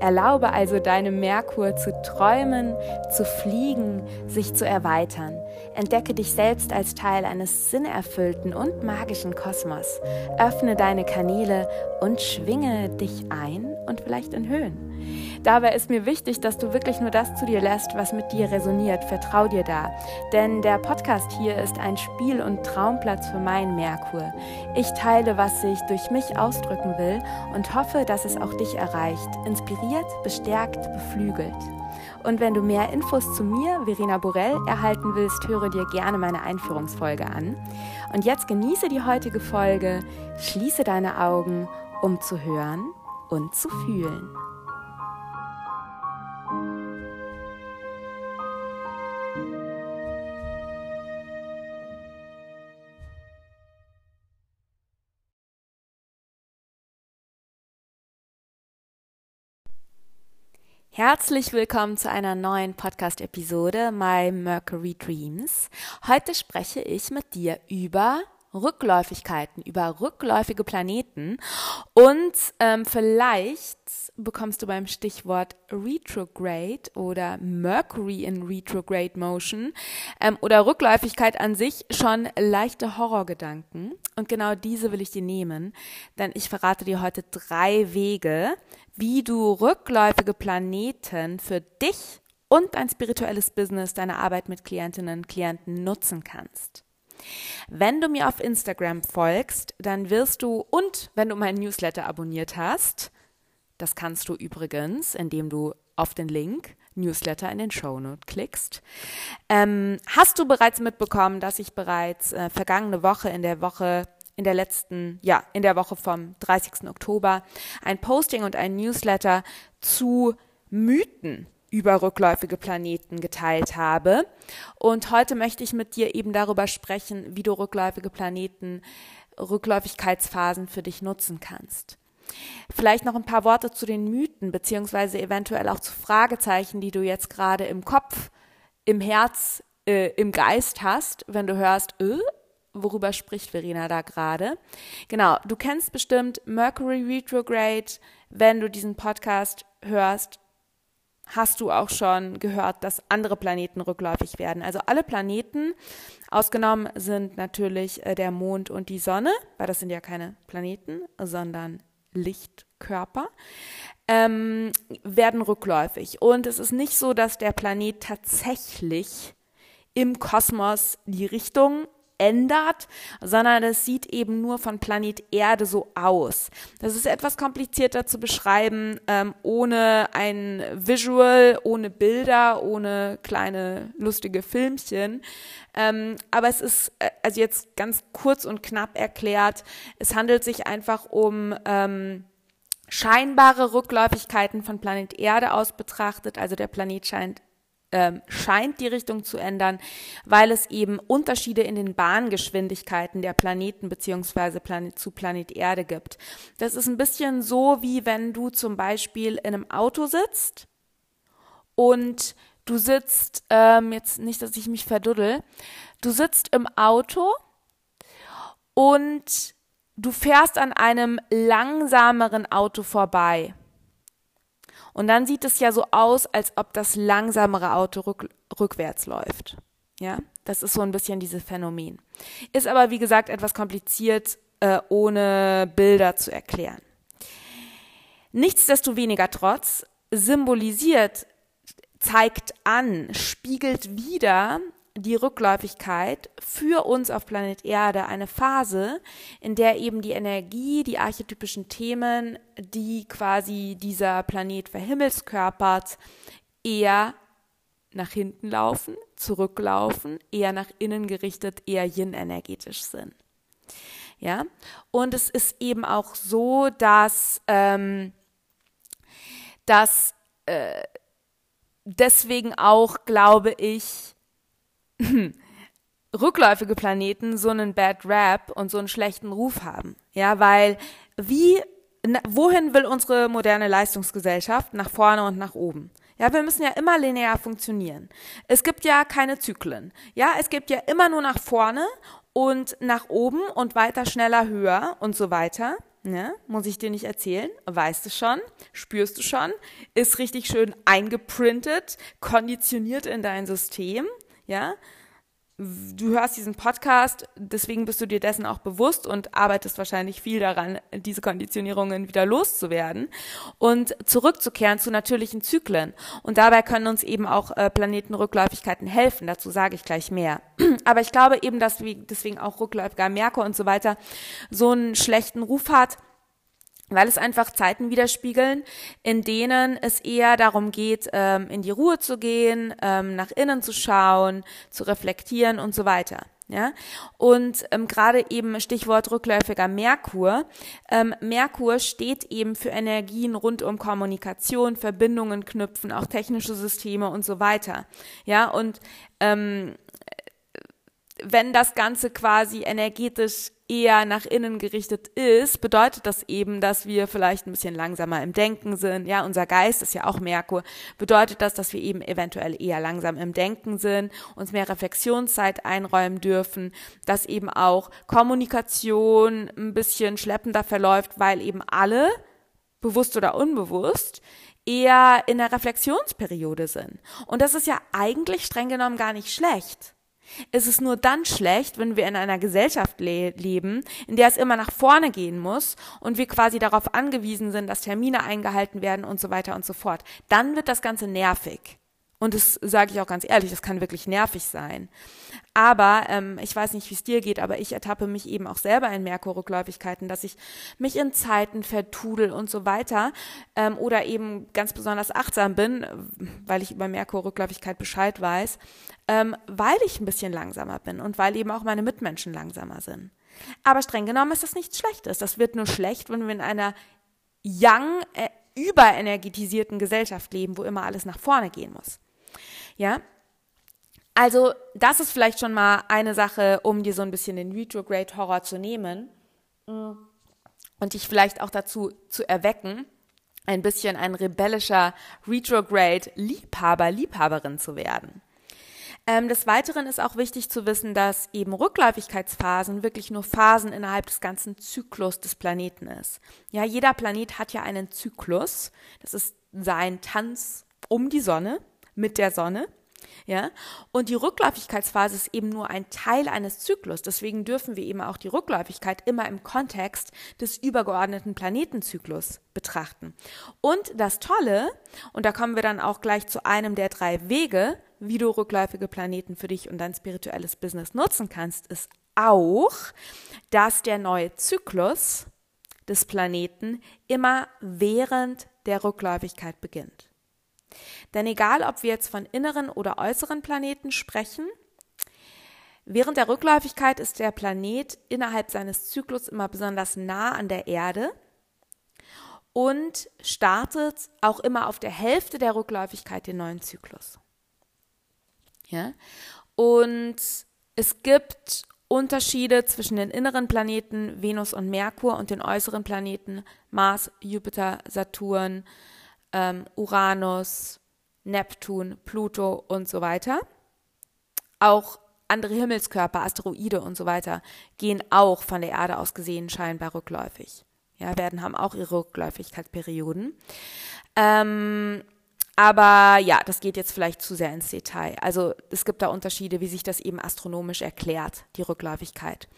Erlaube also deinem Merkur zu träumen, zu fliegen, sich zu erweitern. Entdecke dich selbst als Teil eines sinnerfüllten und magischen Kosmos. Öffne deine Kanäle und schwinge dich ein und vielleicht in Höhen. Dabei ist mir wichtig, dass du wirklich nur das zu dir lässt, was mit dir resoniert. Vertrau dir da. Denn der Podcast hier ist ein Spiel- und Traumplatz für meinen Merkur. Ich teile, was ich durch mich ausdrücken will und hoffe, dass es auch dich erreicht. Inspiriert, bestärkt, beflügelt. Und wenn du mehr Infos zu mir, Verena Borell, erhalten willst, höre dir gerne meine Einführungsfolge an. Und jetzt genieße die heutige Folge, schließe deine Augen, um zu hören und zu fühlen. Herzlich willkommen zu einer neuen Podcast-Episode My Mercury Dreams. Heute spreche ich mit dir über Rückläufigkeiten, über rückläufige Planeten und ähm, vielleicht bekommst du beim Stichwort Retrograde oder Mercury in Retrograde Motion ähm, oder Rückläufigkeit an sich schon leichte Horrorgedanken und genau diese will ich dir nehmen, denn ich verrate dir heute drei Wege, wie du rückläufige Planeten für dich und dein spirituelles Business, deine Arbeit mit Klientinnen und Klienten nutzen kannst. Wenn du mir auf Instagram folgst, dann wirst du und wenn du meinen Newsletter abonniert hast, das kannst du übrigens, indem du auf den Link Newsletter in den Shownote klickst, ähm, hast du bereits mitbekommen, dass ich bereits äh, vergangene Woche in der Woche in der letzten, ja, in der Woche vom 30. Oktober ein Posting und ein Newsletter zu Mythen über rückläufige Planeten geteilt habe. Und heute möchte ich mit dir eben darüber sprechen, wie du rückläufige Planeten, Rückläufigkeitsphasen für dich nutzen kannst. Vielleicht noch ein paar Worte zu den Mythen, beziehungsweise eventuell auch zu Fragezeichen, die du jetzt gerade im Kopf, im Herz, äh, im Geist hast, wenn du hörst, äh, worüber spricht Verena da gerade. Genau, du kennst bestimmt Mercury Retrograde. Wenn du diesen Podcast hörst, hast du auch schon gehört, dass andere Planeten rückläufig werden. Also alle Planeten, ausgenommen sind natürlich äh, der Mond und die Sonne, weil das sind ja keine Planeten, sondern Lichtkörper, ähm, werden rückläufig. Und es ist nicht so, dass der Planet tatsächlich im Kosmos die Richtung ändert, sondern es sieht eben nur von Planet Erde so aus. Das ist etwas komplizierter zu beschreiben, ähm, ohne ein Visual, ohne Bilder, ohne kleine lustige Filmchen. Ähm, aber es ist, äh, also jetzt ganz kurz und knapp erklärt, es handelt sich einfach um ähm, scheinbare Rückläufigkeiten von Planet Erde aus betrachtet. Also der Planet scheint ähm, scheint die Richtung zu ändern, weil es eben Unterschiede in den Bahngeschwindigkeiten der Planeten beziehungsweise Planet zu Planet Erde gibt. Das ist ein bisschen so, wie wenn du zum Beispiel in einem Auto sitzt und du sitzt, ähm, jetzt nicht, dass ich mich verduddel, du sitzt im Auto und du fährst an einem langsameren Auto vorbei. Und dann sieht es ja so aus, als ob das langsamere Auto rück, rückwärts läuft. Ja, das ist so ein bisschen dieses Phänomen. Ist aber, wie gesagt, etwas kompliziert, äh, ohne Bilder zu erklären. Nichtsdestoweniger trotz symbolisiert, zeigt an, spiegelt wieder die Rückläufigkeit für uns auf Planet Erde eine Phase, in der eben die Energie, die archetypischen Themen, die quasi dieser Planet verhimmelskörpert, eher nach hinten laufen, zurücklaufen, eher nach innen gerichtet, eher yin-energetisch sind. Ja, und es ist eben auch so, dass, ähm, dass äh, deswegen auch, glaube ich, rückläufige Planeten so einen Bad Rap und so einen schlechten Ruf haben. Ja, weil wie, wohin will unsere moderne Leistungsgesellschaft? Nach vorne und nach oben. Ja, wir müssen ja immer linear funktionieren. Es gibt ja keine Zyklen. Ja, es gibt ja immer nur nach vorne und nach oben und weiter, schneller, höher und so weiter. Ne? Muss ich dir nicht erzählen? Weißt du schon? Spürst du schon? Ist richtig schön eingeprintet, konditioniert in dein System. Ja? du hörst diesen Podcast, deswegen bist du dir dessen auch bewusst und arbeitest wahrscheinlich viel daran, diese Konditionierungen wieder loszuwerden und zurückzukehren zu natürlichen Zyklen. Und dabei können uns eben auch äh, Planetenrückläufigkeiten helfen. Dazu sage ich gleich mehr. Aber ich glaube eben, dass deswegen auch rückläufiger Merkur und so weiter so einen schlechten Ruf hat weil es einfach Zeiten widerspiegeln, in denen es eher darum geht, ähm, in die Ruhe zu gehen, ähm, nach innen zu schauen, zu reflektieren und so weiter. Ja, und ähm, gerade eben Stichwort rückläufiger Merkur. Ähm, Merkur steht eben für Energien rund um Kommunikation, Verbindungen knüpfen, auch technische Systeme und so weiter. Ja, und ähm, wenn das Ganze quasi energetisch eher nach innen gerichtet ist, bedeutet das eben, dass wir vielleicht ein bisschen langsamer im Denken sind. Ja, unser Geist ist ja auch Merkur. Bedeutet das, dass wir eben eventuell eher langsam im Denken sind, uns mehr Reflexionszeit einräumen dürfen, dass eben auch Kommunikation ein bisschen schleppender verläuft, weil eben alle, bewusst oder unbewusst, eher in der Reflexionsperiode sind. Und das ist ja eigentlich streng genommen gar nicht schlecht. Es ist nur dann schlecht, wenn wir in einer Gesellschaft le leben, in der es immer nach vorne gehen muss und wir quasi darauf angewiesen sind, dass Termine eingehalten werden und so weiter und so fort. Dann wird das Ganze nervig. Und das sage ich auch ganz ehrlich, das kann wirklich nervig sein. Aber ähm, ich weiß nicht, wie es dir geht, aber ich ertappe mich eben auch selber in Merkur-Rückläufigkeiten, dass ich mich in Zeiten vertudel und so weiter ähm, oder eben ganz besonders achtsam bin, weil ich über Merkur-Rückläufigkeit Bescheid weiß, ähm, weil ich ein bisschen langsamer bin und weil eben auch meine Mitmenschen langsamer sind. Aber streng genommen ist das nichts Schlechtes. Das wird nur schlecht, wenn wir in einer young, äh, überenergetisierten Gesellschaft leben, wo immer alles nach vorne gehen muss. Ja? Also, das ist vielleicht schon mal eine Sache, um dir so ein bisschen den Retrograde-Horror zu nehmen mm, und dich vielleicht auch dazu zu erwecken, ein bisschen ein rebellischer Retrograde-Liebhaber, Liebhaberin zu werden. Ähm, des Weiteren ist auch wichtig zu wissen, dass eben Rückläufigkeitsphasen wirklich nur Phasen innerhalb des ganzen Zyklus des Planeten ist. Ja, jeder Planet hat ja einen Zyklus. Das ist sein Tanz um die Sonne mit der Sonne. Ja, und die Rückläufigkeitsphase ist eben nur ein Teil eines Zyklus. Deswegen dürfen wir eben auch die Rückläufigkeit immer im Kontext des übergeordneten Planetenzyklus betrachten. Und das Tolle, und da kommen wir dann auch gleich zu einem der drei Wege, wie du rückläufige Planeten für dich und dein spirituelles Business nutzen kannst, ist auch, dass der neue Zyklus des Planeten immer während der Rückläufigkeit beginnt. Denn egal, ob wir jetzt von inneren oder äußeren Planeten sprechen, während der Rückläufigkeit ist der Planet innerhalb seines Zyklus immer besonders nah an der Erde und startet auch immer auf der Hälfte der Rückläufigkeit den neuen Zyklus. Ja? Und es gibt Unterschiede zwischen den inneren Planeten Venus und Merkur und den äußeren Planeten Mars, Jupiter, Saturn, ähm, Uranus, Neptun, Pluto und so weiter. Auch andere Himmelskörper, Asteroide und so weiter gehen auch von der Erde aus gesehen scheinbar rückläufig. Ja, werden haben auch ihre Rückläufigkeitsperioden. Ähm, aber ja, das geht jetzt vielleicht zu sehr ins Detail. Also es gibt da Unterschiede, wie sich das eben astronomisch erklärt, die Rückläufigkeit.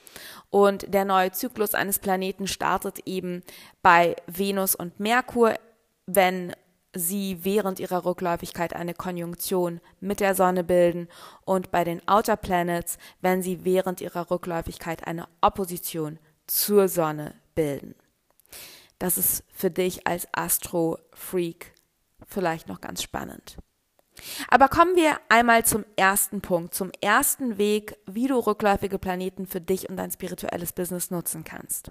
Und der neue Zyklus eines Planeten startet eben bei Venus und Merkur, wenn sie während ihrer Rückläufigkeit eine Konjunktion mit der Sonne bilden und bei den Outer Planets, wenn sie während ihrer Rückläufigkeit eine Opposition zur Sonne bilden. Das ist für dich als Astro-Freak vielleicht noch ganz spannend. Aber kommen wir einmal zum ersten Punkt, zum ersten Weg, wie du rückläufige Planeten für dich und dein spirituelles Business nutzen kannst.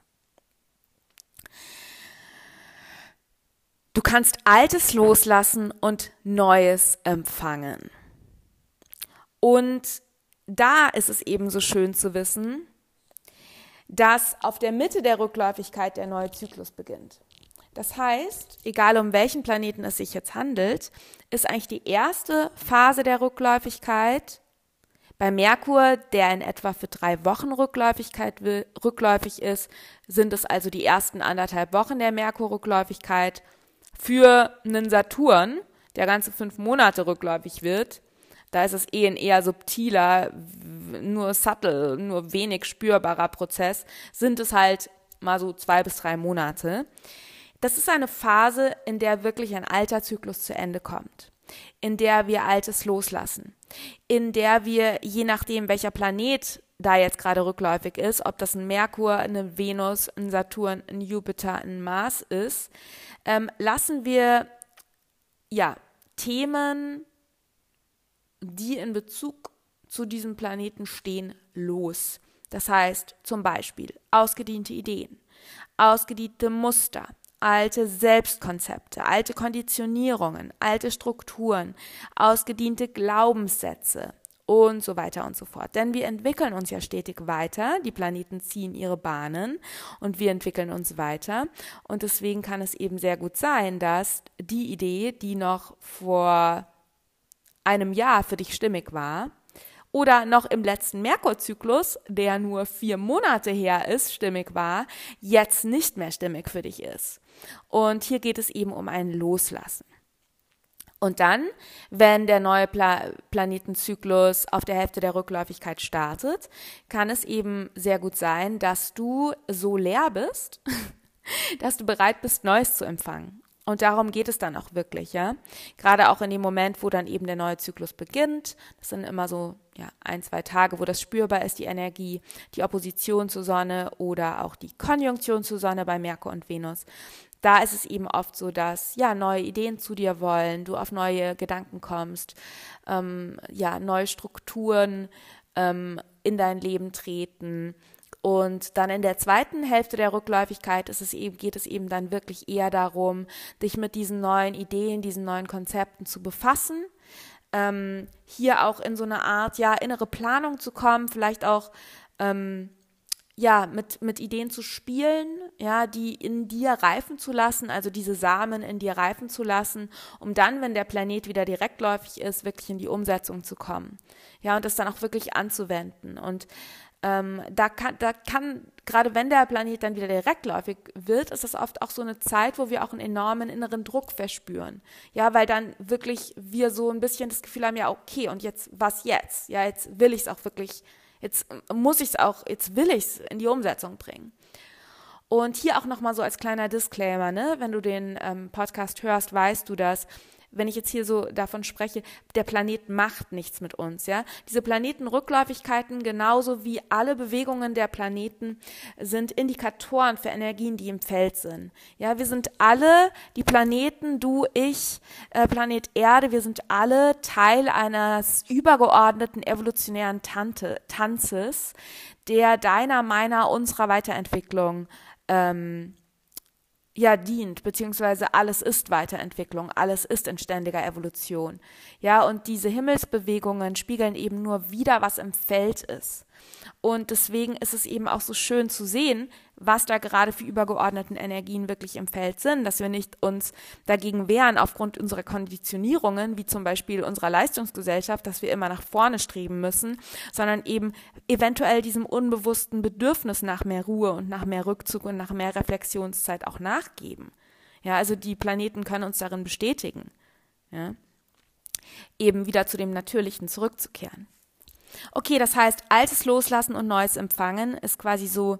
Du kannst Altes loslassen und Neues empfangen. Und da ist es eben so schön zu wissen, dass auf der Mitte der Rückläufigkeit der neue Zyklus beginnt. Das heißt, egal um welchen Planeten es sich jetzt handelt, ist eigentlich die erste Phase der Rückläufigkeit bei Merkur, der in etwa für drei Wochen Rückläufigkeit rückläufig ist, sind es also die ersten anderthalb Wochen der Merkur-Rückläufigkeit. Für einen Saturn, der ganze fünf Monate rückläufig wird, da ist es eh ein eher subtiler, nur subtle, nur wenig spürbarer Prozess, sind es halt mal so zwei bis drei Monate. Das ist eine Phase, in der wirklich ein alter Zyklus zu Ende kommt, in der wir Altes loslassen, in der wir, je nachdem, welcher Planet da jetzt gerade rückläufig ist, ob das ein Merkur, eine Venus, ein Saturn, ein Jupiter, ein Mars ist, ähm, lassen wir ja Themen, die in Bezug zu diesem Planeten stehen, los. Das heißt zum Beispiel ausgediente Ideen, ausgediente Muster, alte Selbstkonzepte, alte Konditionierungen, alte Strukturen, ausgediente Glaubenssätze und so weiter und so fort. Denn wir entwickeln uns ja stetig weiter, die Planeten ziehen ihre Bahnen und wir entwickeln uns weiter. Und deswegen kann es eben sehr gut sein, dass die Idee, die noch vor einem Jahr für dich stimmig war, oder noch im letzten Merkurzyklus, der nur vier Monate her ist, stimmig war, jetzt nicht mehr stimmig für dich ist. Und hier geht es eben um ein Loslassen. Und dann, wenn der neue Pla Planetenzyklus auf der Hälfte der Rückläufigkeit startet, kann es eben sehr gut sein, dass du so leer bist, dass du bereit bist, Neues zu empfangen. Und darum geht es dann auch wirklich, ja. Gerade auch in dem Moment, wo dann eben der neue Zyklus beginnt. Das sind immer so, ja, ein, zwei Tage, wo das spürbar ist, die Energie, die Opposition zur Sonne oder auch die Konjunktion zur Sonne bei Merkur und Venus. Da ist es eben oft so, dass, ja, neue Ideen zu dir wollen, du auf neue Gedanken kommst, ähm, ja, neue Strukturen ähm, in dein Leben treten und dann in der zweiten Hälfte der Rückläufigkeit ist es eben, geht es eben dann wirklich eher darum, dich mit diesen neuen Ideen, diesen neuen Konzepten zu befassen. Ähm, hier auch in so eine Art, ja, innere Planung zu kommen, vielleicht auch, ähm, ja, mit, mit Ideen zu spielen, ja, die in dir reifen zu lassen, also diese Samen in dir reifen zu lassen, um dann, wenn der Planet wieder direktläufig ist, wirklich in die Umsetzung zu kommen. Ja, und das dann auch wirklich anzuwenden. Und ähm, da kann, da kann, gerade wenn der Planet dann wieder direktläufig wird, ist das oft auch so eine Zeit, wo wir auch einen enormen inneren Druck verspüren. Ja, weil dann wirklich wir so ein bisschen das Gefühl haben, ja, okay, und jetzt, was jetzt? Ja, jetzt will ich es auch wirklich, jetzt muss ich es auch, jetzt will ich es in die Umsetzung bringen. Und hier auch nochmal so als kleiner Disclaimer, ne? Wenn du den ähm, Podcast hörst, weißt du das wenn ich jetzt hier so davon spreche, der Planet macht nichts mit uns, ja. Diese Planetenrückläufigkeiten, genauso wie alle Bewegungen der Planeten, sind Indikatoren für Energien, die im Feld sind. Ja, wir sind alle, die Planeten, du, ich, äh, Planet Erde, wir sind alle Teil eines übergeordneten evolutionären Tante, Tanzes, der deiner, meiner, unserer Weiterentwicklung ähm, ja dient, beziehungsweise alles ist Weiterentwicklung, alles ist in ständiger Evolution. Ja, und diese Himmelsbewegungen spiegeln eben nur wieder, was im Feld ist. Und deswegen ist es eben auch so schön zu sehen, was da gerade für übergeordneten Energien wirklich im Feld sind, dass wir nicht uns dagegen wehren aufgrund unserer Konditionierungen, wie zum Beispiel unserer Leistungsgesellschaft, dass wir immer nach vorne streben müssen, sondern eben eventuell diesem unbewussten Bedürfnis nach mehr Ruhe und nach mehr Rückzug und nach mehr Reflexionszeit auch nachgeben. Ja, also die Planeten können uns darin bestätigen. Ja, eben wieder zu dem Natürlichen zurückzukehren. Okay, das heißt, altes loslassen und neues empfangen ist quasi so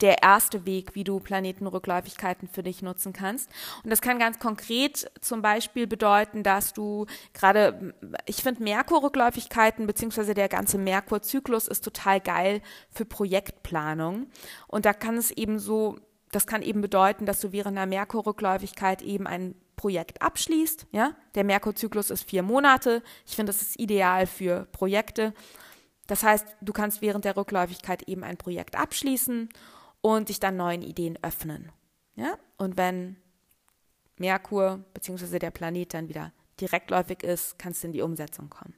der erste Weg, wie du Planetenrückläufigkeiten für dich nutzen kannst. Und das kann ganz konkret zum Beispiel bedeuten, dass du gerade, ich finde Merkur-Rückläufigkeiten beziehungsweise der ganze Merkur-Zyklus ist total geil für Projektplanung. Und da kann es eben so, das kann eben bedeuten, dass du während einer Merkur-Rückläufigkeit eben ein Projekt abschließt. Ja, der Merkur-Zyklus ist vier Monate. Ich finde, das ist ideal für Projekte. Das heißt, du kannst während der Rückläufigkeit eben ein Projekt abschließen und dich dann neuen Ideen öffnen. Ja? Und wenn Merkur bzw. der Planet dann wieder direktläufig ist, kannst du in die Umsetzung kommen.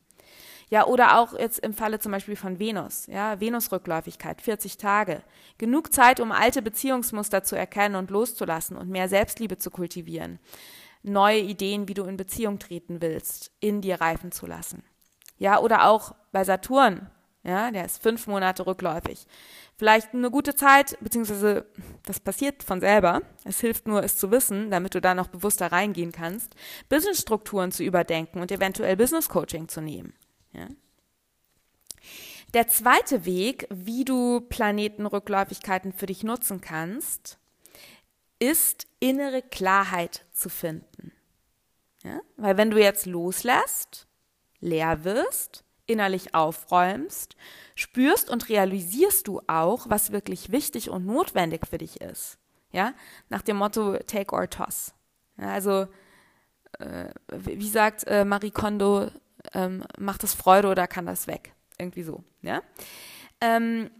Ja, oder auch jetzt im Falle zum Beispiel von Venus, ja, Venusrückläufigkeit, 40 Tage. Genug Zeit, um alte Beziehungsmuster zu erkennen und loszulassen und mehr Selbstliebe zu kultivieren. Neue Ideen, wie du in Beziehung treten willst, in dir reifen zu lassen. Ja, oder auch bei Saturn, ja, der ist fünf Monate rückläufig. Vielleicht eine gute Zeit, beziehungsweise das passiert von selber. Es hilft nur, es zu wissen, damit du da noch bewusster reingehen kannst, Businessstrukturen zu überdenken und eventuell Business Coaching zu nehmen. Ja. Der zweite Weg, wie du Planetenrückläufigkeiten für dich nutzen kannst, ist innere Klarheit zu finden. Ja? Weil wenn du jetzt loslässt, leer wirst, innerlich aufräumst, spürst und realisierst du auch, was wirklich wichtig und notwendig für dich ist. Ja, nach dem Motto Take or Toss. Ja, also, äh, wie sagt äh, Marie Kondo, ähm, macht es Freude oder kann das weg? Irgendwie so. Ja. Ähm,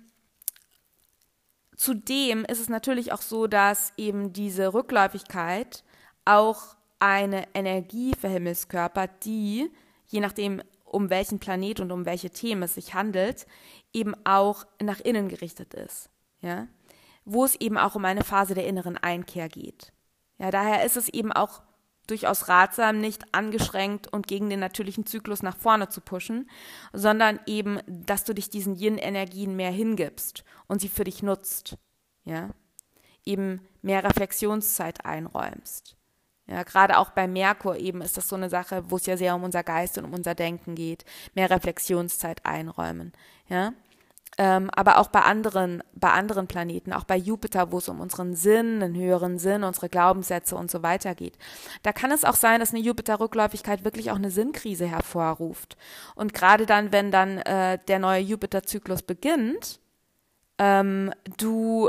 zudem ist es natürlich auch so, dass eben diese Rückläufigkeit auch eine Energie für Himmelskörper, die, je nachdem, um welchen Planet und um welche Themen es sich handelt, eben auch nach innen gerichtet ist. Ja? Wo es eben auch um eine Phase der inneren Einkehr geht. Ja, daher ist es eben auch durchaus ratsam, nicht angeschränkt und gegen den natürlichen Zyklus nach vorne zu pushen, sondern eben, dass du dich diesen Yin-Energien mehr hingibst und sie für dich nutzt. Ja? Eben mehr Reflexionszeit einräumst. Ja, gerade auch bei Merkur eben ist das so eine Sache, wo es ja sehr um unser Geist und um unser Denken geht. Mehr Reflexionszeit einräumen. Ja. Ähm, aber auch bei anderen, bei anderen Planeten, auch bei Jupiter, wo es um unseren Sinn, einen höheren Sinn, unsere Glaubenssätze und so weiter geht. Da kann es auch sein, dass eine Jupiter-Rückläufigkeit wirklich auch eine Sinnkrise hervorruft. Und gerade dann, wenn dann äh, der neue Jupiter-Zyklus beginnt, ähm, du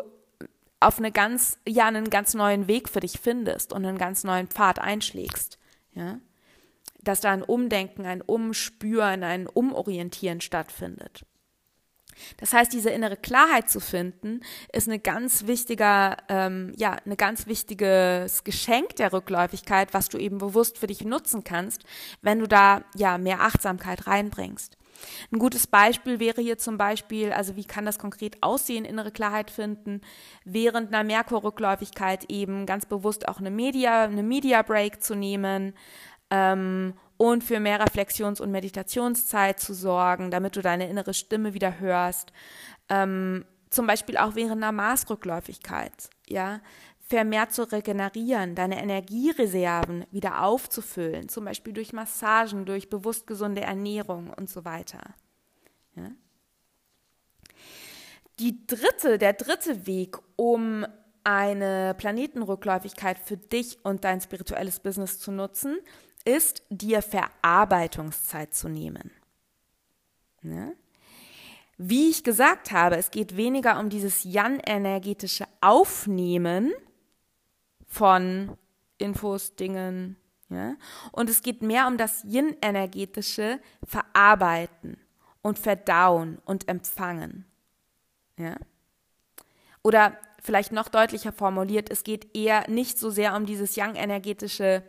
auf eine ganz, ja, einen ganz neuen Weg für dich findest und einen ganz neuen Pfad einschlägst. Ja? Dass da ein Umdenken, ein Umspüren, ein Umorientieren stattfindet. Das heißt, diese innere Klarheit zu finden, ist eine ganz wichtiger, ähm, ja, eine ganz wichtiges Geschenk der Rückläufigkeit, was du eben bewusst für dich nutzen kannst, wenn du da ja mehr Achtsamkeit reinbringst. Ein gutes Beispiel wäre hier zum Beispiel, also wie kann das konkret aussehen, innere Klarheit finden, während einer Merkur-Rückläufigkeit eben ganz bewusst auch eine Media, eine Media Break zu nehmen ähm, und für mehr Reflexions- und Meditationszeit zu sorgen, damit du deine innere Stimme wieder hörst. Ähm, zum Beispiel auch während einer Maßrückläufigkeit, ja, vermehrt zu regenerieren, deine Energiereserven wieder aufzufüllen, zum Beispiel durch Massagen, durch bewusst gesunde Ernährung und so weiter. Ja? Die dritte, der dritte Weg, um eine Planetenrückläufigkeit für dich und dein spirituelles Business zu nutzen, ist, dir Verarbeitungszeit zu nehmen. Ja? Wie ich gesagt habe, es geht weniger um dieses Jan-energetische Aufnehmen, von Infos, Dingen. Ja? Und es geht mehr um das Yin-energetische Verarbeiten und Verdauen und Empfangen. Ja? Oder vielleicht noch deutlicher formuliert, es geht eher nicht so sehr um dieses Yang-energetische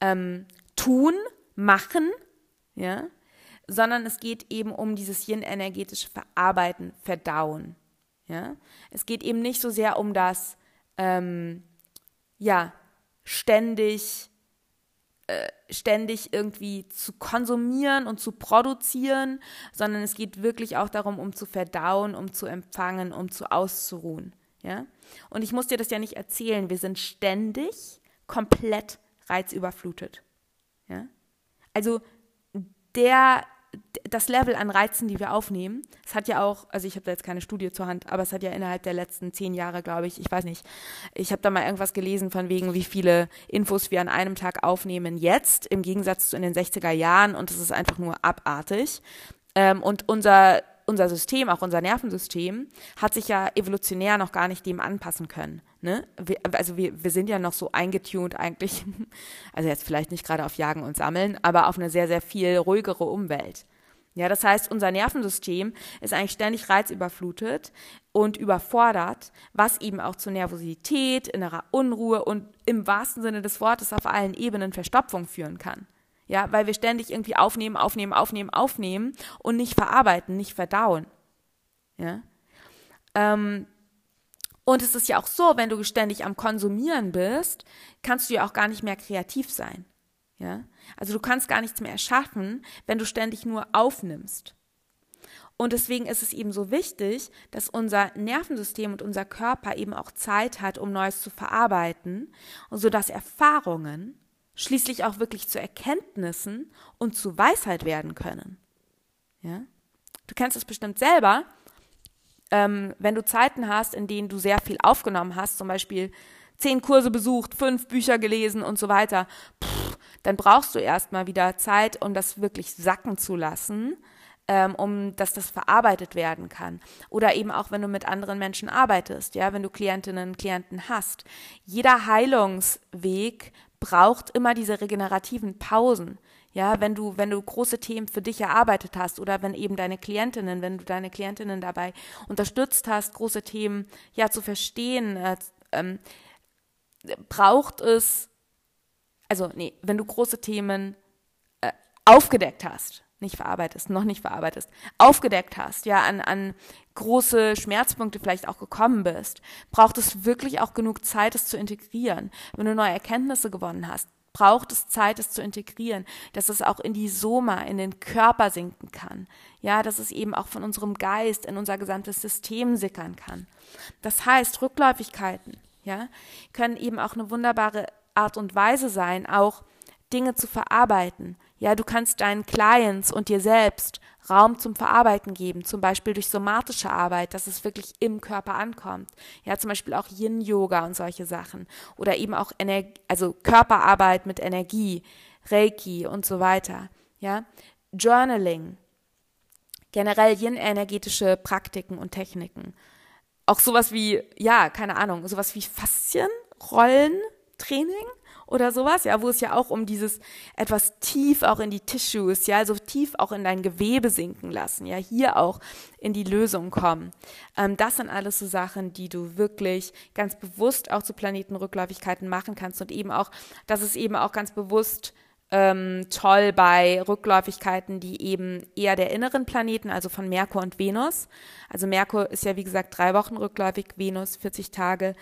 ähm, Tun, Machen, ja? sondern es geht eben um dieses Yin-energetische Verarbeiten, Verdauen. Ja? Es geht eben nicht so sehr um das, ähm, ja, ständig, äh, ständig irgendwie zu konsumieren und zu produzieren, sondern es geht wirklich auch darum, um zu verdauen, um zu empfangen, um zu auszuruhen. Ja? Und ich muss dir das ja nicht erzählen, wir sind ständig komplett reizüberflutet. Ja? Also der das Level an Reizen, die wir aufnehmen, es hat ja auch, also ich habe da jetzt keine Studie zur Hand, aber es hat ja innerhalb der letzten zehn Jahre, glaube ich, ich weiß nicht, ich habe da mal irgendwas gelesen von wegen, wie viele Infos wir an einem Tag aufnehmen jetzt, im Gegensatz zu in den 60er Jahren und es ist einfach nur abartig. Ähm, und unser, unser System, auch unser Nervensystem, hat sich ja evolutionär noch gar nicht dem anpassen können. Ne? Wir, also wir, wir sind ja noch so eingetuned eigentlich, also jetzt vielleicht nicht gerade auf Jagen und Sammeln, aber auf eine sehr, sehr viel ruhigere Umwelt. Ja, das heißt, unser Nervensystem ist eigentlich ständig reizüberflutet und überfordert, was eben auch zu Nervosität, innerer Unruhe und im wahrsten Sinne des Wortes auf allen Ebenen Verstopfung führen kann. Ja, weil wir ständig irgendwie aufnehmen, aufnehmen, aufnehmen, aufnehmen und nicht verarbeiten, nicht verdauen. Ja. Ähm, und es ist ja auch so, wenn du ständig am Konsumieren bist, kannst du ja auch gar nicht mehr kreativ sein. Ja? Also du kannst gar nichts mehr erschaffen, wenn du ständig nur aufnimmst. Und deswegen ist es eben so wichtig, dass unser Nervensystem und unser Körper eben auch Zeit hat, um Neues zu verarbeiten, sodass Erfahrungen schließlich auch wirklich zu Erkenntnissen und zu Weisheit werden können. Ja? Du kennst es bestimmt selber, ähm, wenn du Zeiten hast, in denen du sehr viel aufgenommen hast, zum Beispiel zehn Kurse besucht, fünf Bücher gelesen und so weiter, pff, dann brauchst du erstmal wieder Zeit, um das wirklich sacken zu lassen, ähm, um dass das verarbeitet werden kann. Oder eben auch, wenn du mit anderen Menschen arbeitest, ja, wenn du Klientinnen und Klienten hast. Jeder Heilungsweg braucht immer diese regenerativen Pausen. Ja, wenn du, wenn du große Themen für dich erarbeitet hast oder wenn eben deine Klientinnen, wenn du deine Klientinnen dabei unterstützt hast, große Themen ja zu verstehen, äh, ähm, braucht es, also nee, wenn du große Themen äh, aufgedeckt hast, nicht verarbeitest, noch nicht verarbeitest, aufgedeckt hast, ja, an, an große Schmerzpunkte vielleicht auch gekommen bist, braucht es wirklich auch genug Zeit, es zu integrieren. Wenn du neue Erkenntnisse gewonnen hast, braucht es Zeit, es zu integrieren, dass es auch in die Soma, in den Körper sinken kann. Ja, dass es eben auch von unserem Geist in unser gesamtes System sickern kann. Das heißt, Rückläufigkeiten, ja, können eben auch eine wunderbare Art und Weise sein, auch Dinge zu verarbeiten. Ja, du kannst deinen Clients und dir selbst Raum zum Verarbeiten geben, zum Beispiel durch somatische Arbeit, dass es wirklich im Körper ankommt. Ja, zum Beispiel auch Yin-Yoga und solche Sachen. Oder eben auch Energie, also Körperarbeit mit Energie, Reiki und so weiter. Ja, Journaling, generell Yin-energetische Praktiken und Techniken. Auch sowas wie, ja, keine Ahnung, sowas wie Faszienrollentraining oder sowas, ja, wo es ja auch um dieses etwas tief auch in die Tissues, ja, so tief auch in dein Gewebe sinken lassen, ja, hier auch in die Lösung kommen. Ähm, das sind alles so Sachen, die du wirklich ganz bewusst auch zu Planetenrückläufigkeiten machen kannst und eben auch, dass es eben auch ganz bewusst ähm, toll bei Rückläufigkeiten, die eben eher der inneren Planeten, also von Merkur und Venus. Also Merkur ist ja wie gesagt drei Wochen rückläufig, Venus 40 Tage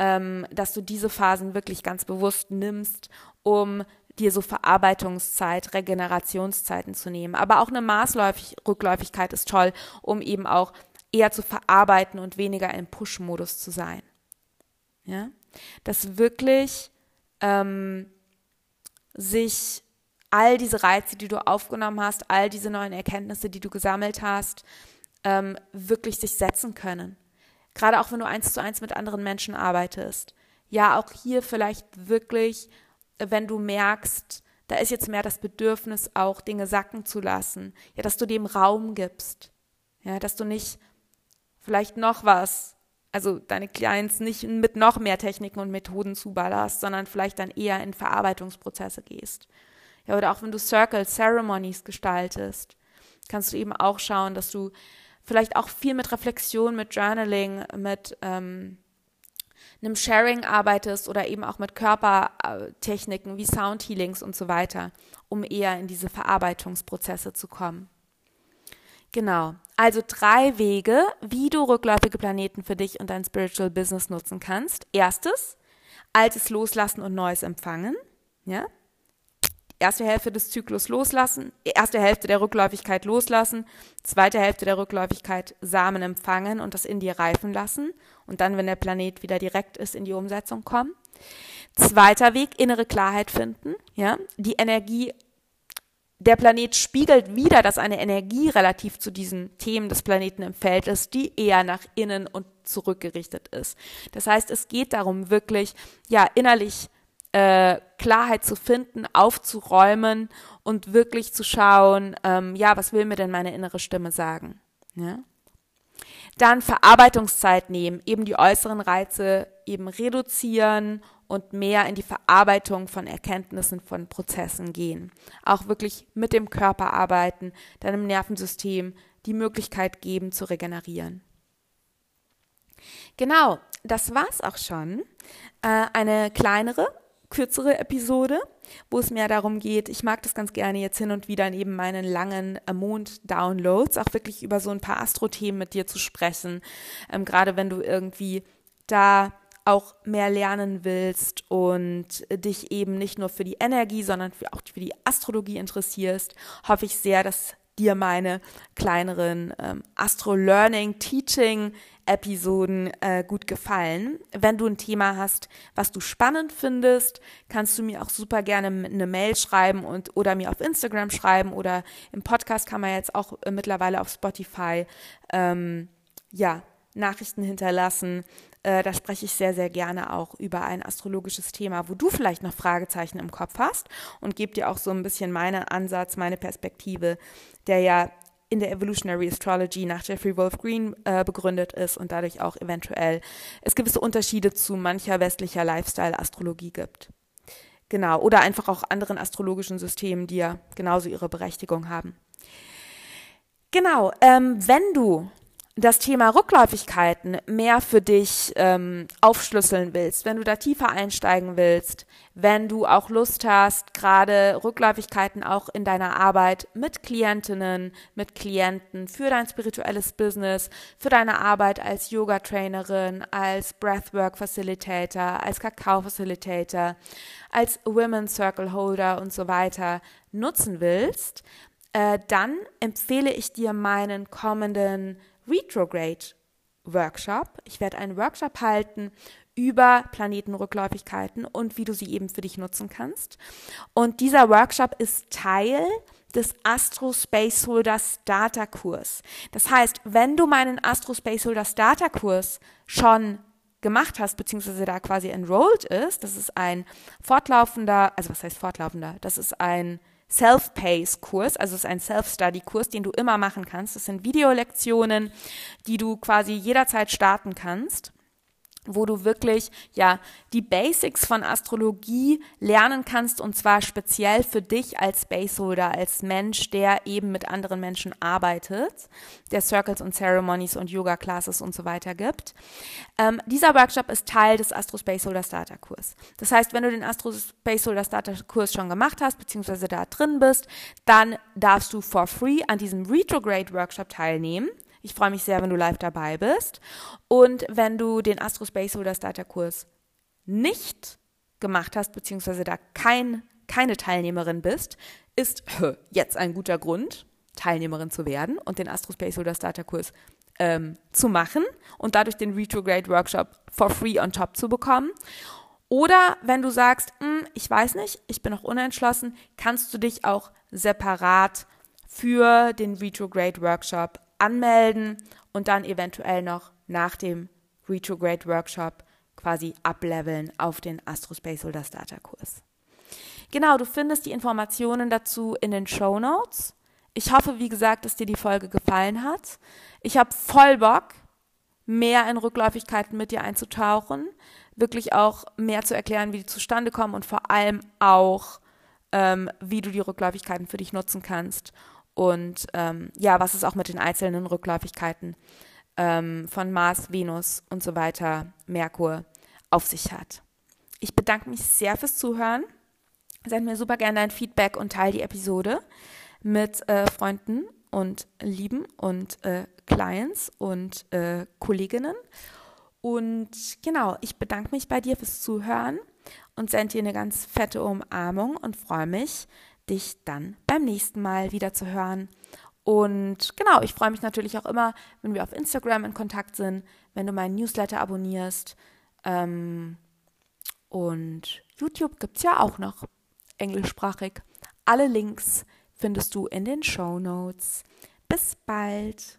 ähm, dass du diese Phasen wirklich ganz bewusst nimmst, um dir so Verarbeitungszeit, Regenerationszeiten zu nehmen. Aber auch eine Maßrückläufigkeit ist toll, um eben auch eher zu verarbeiten und weniger im Push-Modus zu sein. Ja? Dass wirklich ähm, sich all diese Reize, die du aufgenommen hast, all diese neuen Erkenntnisse, die du gesammelt hast, ähm, wirklich sich setzen können. Gerade auch wenn du eins zu eins mit anderen Menschen arbeitest. Ja, auch hier vielleicht wirklich, wenn du merkst, da ist jetzt mehr das Bedürfnis, auch Dinge sacken zu lassen. Ja, dass du dem Raum gibst. Ja, dass du nicht vielleicht noch was, also deine Clients nicht mit noch mehr Techniken und Methoden zuballerst, sondern vielleicht dann eher in Verarbeitungsprozesse gehst. Ja, oder auch wenn du Circle Ceremonies gestaltest, kannst du eben auch schauen, dass du vielleicht auch viel mit Reflexion, mit Journaling, mit ähm, einem Sharing arbeitest oder eben auch mit Körpertechniken wie Sound Healings und so weiter, um eher in diese Verarbeitungsprozesse zu kommen. Genau. Also drei Wege, wie du rückläufige Planeten für dich und dein Spiritual Business nutzen kannst. Erstes, Altes loslassen und Neues empfangen. Ja? Erste Hälfte des Zyklus loslassen, erste Hälfte der Rückläufigkeit loslassen, zweite Hälfte der Rückläufigkeit Samen empfangen und das in dir reifen lassen und dann, wenn der Planet wieder direkt ist, in die Umsetzung kommen. Zweiter Weg, innere Klarheit finden, ja, die Energie der Planet spiegelt wieder, dass eine Energie relativ zu diesen Themen des Planeten im Feld ist, die eher nach innen und zurückgerichtet ist. Das heißt, es geht darum, wirklich ja innerlich äh, Klarheit zu finden, aufzuräumen und wirklich zu schauen, ähm, ja, was will mir denn meine innere Stimme sagen? Ja? Dann Verarbeitungszeit nehmen, eben die äußeren Reize eben reduzieren und mehr in die Verarbeitung von Erkenntnissen, von Prozessen gehen. Auch wirklich mit dem Körper arbeiten, deinem Nervensystem die Möglichkeit geben zu regenerieren. Genau, das war's auch schon. Äh, eine kleinere, kürzere Episode, wo es mehr darum geht, ich mag das ganz gerne jetzt hin und wieder in eben meinen langen äh, Mond-Downloads, auch wirklich über so ein paar Astro-Themen mit dir zu sprechen. Ähm, gerade wenn du irgendwie da auch mehr lernen willst und dich eben nicht nur für die Energie, sondern für, auch für die Astrologie interessierst, hoffe ich sehr, dass dir meine kleineren ähm, Astro-Learning-Teaching-Episoden äh, gut gefallen. Wenn du ein Thema hast, was du spannend findest, kannst du mir auch super gerne eine Mail schreiben und oder mir auf Instagram schreiben oder im Podcast kann man jetzt auch äh, mittlerweile auf Spotify ähm, ja Nachrichten hinterlassen. Äh, da spreche ich sehr, sehr gerne auch über ein astrologisches Thema, wo du vielleicht noch Fragezeichen im Kopf hast und gebe dir auch so ein bisschen meinen Ansatz, meine Perspektive, der ja in der Evolutionary Astrology nach Jeffrey Wolf Green äh, begründet ist und dadurch auch eventuell es gewisse Unterschiede zu mancher westlicher Lifestyle-Astrologie gibt. Genau, oder einfach auch anderen astrologischen Systemen, die ja genauso ihre Berechtigung haben. Genau, ähm, wenn du das Thema Rückläufigkeiten mehr für dich ähm, aufschlüsseln willst, wenn du da tiefer einsteigen willst, wenn du auch Lust hast, gerade Rückläufigkeiten auch in deiner Arbeit mit Klientinnen, mit Klienten, für dein spirituelles Business, für deine Arbeit als Yoga-Trainerin, als Breathwork-Facilitator, als Kakao-Facilitator, als Women's Circle Holder und so weiter nutzen willst, äh, dann empfehle ich dir meinen kommenden Retrograde Workshop. Ich werde einen Workshop halten über Planetenrückläufigkeiten und wie du sie eben für dich nutzen kannst. Und dieser Workshop ist Teil des Astro Space Holder Starter Kurs. Das heißt, wenn du meinen Astro Space Holder Starter Kurs schon gemacht hast, beziehungsweise da quasi enrolled ist, das ist ein fortlaufender, also was heißt fortlaufender? Das ist ein Self-Pace-Kurs, also es ist ein Self-Study-Kurs, den du immer machen kannst. Das sind Videolektionen, die du quasi jederzeit starten kannst wo du wirklich ja die Basics von Astrologie lernen kannst und zwar speziell für dich als Spaceholder, als Mensch, der eben mit anderen Menschen arbeitet, der Circles und Ceremonies und Yoga Classes und so weiter gibt. Ähm, dieser Workshop ist Teil des Astro Spaceholder Starter Kurs. Das heißt, wenn du den Astro Spaceholder Starter Kurs schon gemacht hast beziehungsweise da drin bist, dann darfst du for free an diesem Retrograde Workshop teilnehmen. Ich freue mich sehr, wenn du live dabei bist. Und wenn du den Astro Space Holder Starter Kurs nicht gemacht hast, beziehungsweise da kein, keine Teilnehmerin bist, ist jetzt ein guter Grund, Teilnehmerin zu werden und den Astro Space Holder Starter Kurs ähm, zu machen und dadurch den Retrograde Workshop for free on top zu bekommen. Oder wenn du sagst, hm, ich weiß nicht, ich bin noch unentschlossen, kannst du dich auch separat für den Retrograde Workshop anmelden und dann eventuell noch nach dem Retrograde Workshop quasi ableveln auf den Astrospace oder Starter Kurs. Genau, du findest die Informationen dazu in den Show Notes. Ich hoffe, wie gesagt, dass dir die Folge gefallen hat. Ich habe voll Bock, mehr in Rückläufigkeiten mit dir einzutauchen, wirklich auch mehr zu erklären, wie die zustande kommen und vor allem auch, ähm, wie du die Rückläufigkeiten für dich nutzen kannst und ähm, ja, was es auch mit den einzelnen Rückläufigkeiten ähm, von Mars, Venus und so weiter, Merkur auf sich hat. Ich bedanke mich sehr fürs Zuhören. Send mir super gerne dein Feedback und teile die Episode mit äh, Freunden und lieben und äh, Clients und äh, Kolleginnen. Und genau, ich bedanke mich bei dir fürs Zuhören und sende dir eine ganz fette Umarmung und freue mich, dich dann beim nächsten Mal wieder zu hören. Und genau, ich freue mich natürlich auch immer, wenn wir auf Instagram in Kontakt sind, wenn du meinen Newsletter abonnierst. Ähm, und YouTube gibt es ja auch noch englischsprachig. Alle Links findest du in den Show Notes. Bis bald.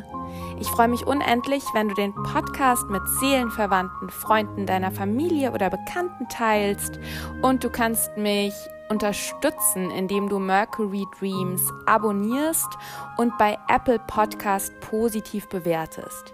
Ich freue mich unendlich, wenn du den Podcast mit Seelenverwandten, Freunden deiner Familie oder Bekannten teilst und du kannst mich unterstützen, indem du Mercury Dreams abonnierst und bei Apple Podcast positiv bewertest.